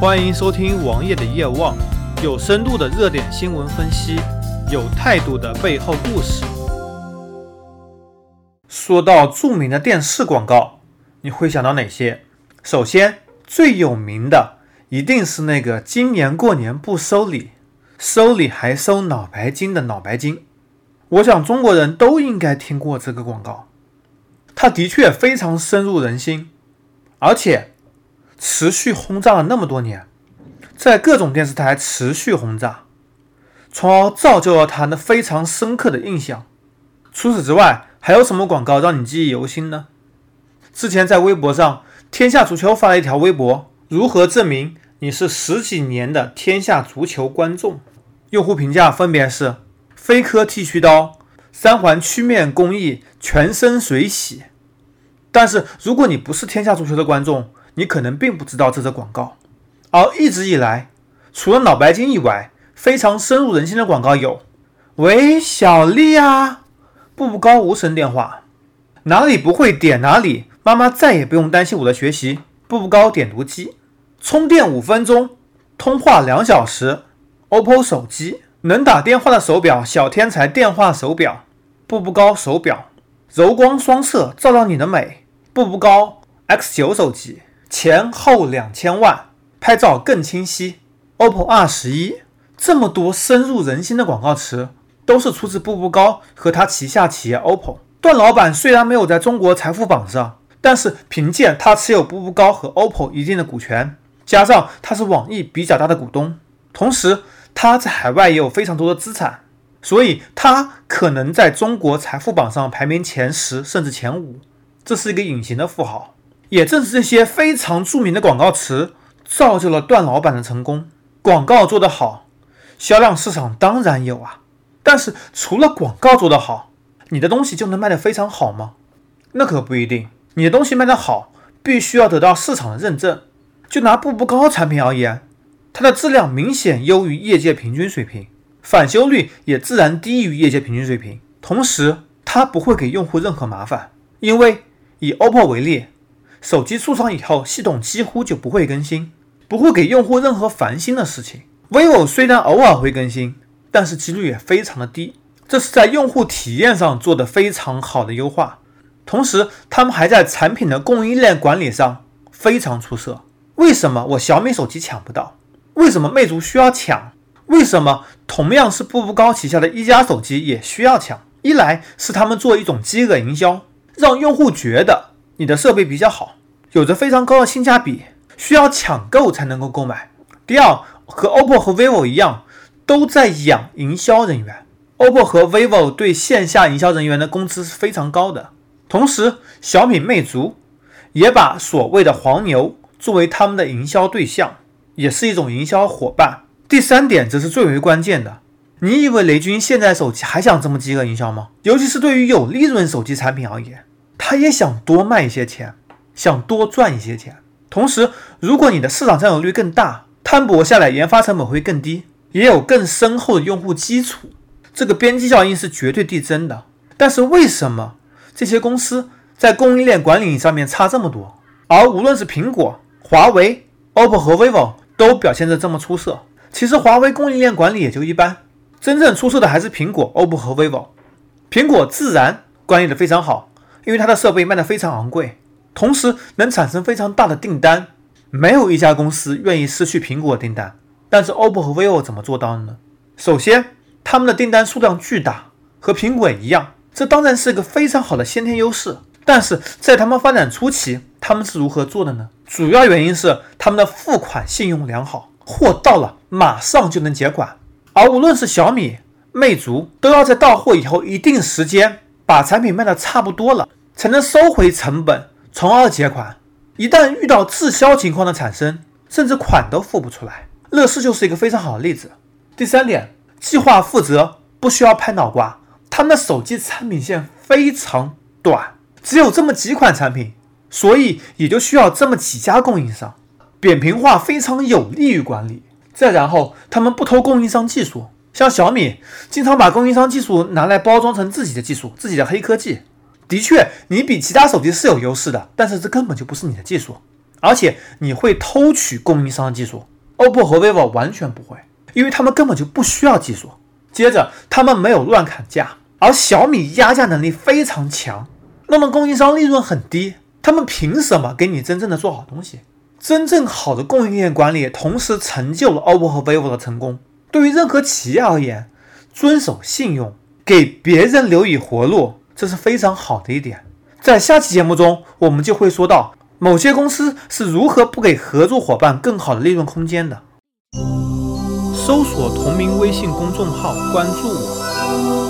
欢迎收听王爷的夜望，有深度的热点新闻分析，有态度的背后故事。说到著名的电视广告，你会想到哪些？首先，最有名的一定是那个“今年过年不收礼，收礼还收脑白金”的脑白金。我想中国人都应该听过这个广告，它的确非常深入人心，而且。持续轰炸了那么多年，在各种电视台持续轰炸，从而造就了他那非常深刻的印象。除此之外，还有什么广告让你记忆犹新呢？之前在微博上，天下足球发了一条微博：如何证明你是十几年的天下足球观众？用户评价分别是：飞科剃须刀、三环曲面工艺、全身水洗。但是如果你不是天下足球的观众，你可能并不知道这则广告，而一直以来，除了脑白金以外，非常深入人心的广告有：喂，小丽啊，步步高无声电话，哪里不会点哪里，妈妈再也不用担心我的学习。步步高点读机，充电五分钟，通话两小时。OPPO 手机，能打电话的手表，小天才电话手表，步步高手表，柔光双色，照亮你的美。步步高 X 九手机。前后两千万，拍照更清晰。OPPO R 十一，这么多深入人心的广告词，都是出自步步高和他旗下企业 OPPO。段老板虽然没有在中国财富榜上，但是凭借他持有步步高和 OPPO 一定的股权，加上他是网易比较大的股东，同时他在海外也有非常多的资产，所以他可能在中国财富榜上排名前十甚至前五，这是一个隐形的富豪。也正是这些非常著名的广告词，造就了段老板的成功。广告做得好，销量市场当然有啊。但是除了广告做得好，你的东西就能卖得非常好吗？那可不一定。你的东西卖得好，必须要得到市场的认证。就拿步步高产品而言，它的质量明显优于业界平均水平，返修率也自然低于业界平均水平。同时，它不会给用户任何麻烦，因为以 OPPO 为例。手机出厂以后，系统几乎就不会更新，不会给用户任何烦心的事情。vivo 虽然偶尔会更新，但是几率也非常的低，这是在用户体验上做的非常好的优化。同时，他们还在产品的供应链管理上非常出色。为什么我小米手机抢不到？为什么魅族需要抢？为什么同样是步步高旗下的一加手机也需要抢？一来是他们做一种饥饿营销，让用户觉得。你的设备比较好，有着非常高的性价比，需要抢购才能够购买。第二，和 OPPO 和 vivo 一样，都在养营销人员。OPPO 和 vivo 对线下营销人员的工资是非常高的。同时，小米、魅族也把所谓的黄牛作为他们的营销对象，也是一种营销伙伴。第三点则是最为关键的，你以为雷军现在手机还想这么饥饿营销吗？尤其是对于有利润手机产品而言。他也想多卖一些钱，想多赚一些钱。同时，如果你的市场占有率更大，摊薄下来研发成本会更低，也有更深厚的用户基础，这个边际效应是绝对递增的。但是为什么这些公司在供应链管理上面差这么多？而无论是苹果、华为、OPPO 和 vivo 都表现得这么出色。其实华为供应链管理也就一般，真正出色的还是苹果、OPPO 和 vivo。苹果自然管理的非常好。因为它的设备卖得非常昂贵，同时能产生非常大的订单，没有一家公司愿意失去苹果订单。但是 OPPO 和 vivo 怎么做到的呢？首先，他们的订单数量巨大，和苹果一样，这当然是一个非常好的先天优势。但是在他们发展初期，他们是如何做的呢？主要原因是他们的付款信用良好，货到了马上就能结款。而无论是小米、魅族，都要在到货以后一定时间。把产品卖的差不多了，才能收回成本，从而结款。一旦遇到滞销情况的产生，甚至款都付不出来。乐视就是一个非常好的例子。第三点，计划负责不需要拍脑瓜，他们的手机产品线非常短，只有这么几款产品，所以也就需要这么几家供应商。扁平化非常有利于管理。再然后，他们不偷供应商技术。像小米经常把供应商技术拿来包装成自己的技术，自己的黑科技。的确，你比其他手机是有优势的，但是这根本就不是你的技术，而且你会偷取供应商技术，OPPO 和 vivo 完全不会，因为他们根本就不需要技术。接着，他们没有乱砍价，而小米压价能力非常强，那么供应商利润很低，他们凭什么给你真正的做好东西？真正好的供应链管理，同时成就了 OPPO 和 vivo 的成功。对于任何企业而言，遵守信用，给别人留以活路，这是非常好的一点。在下期节目中，我们就会说到某些公司是如何不给合作伙伴更好的利润空间的。搜索同名微信公众号，关注我。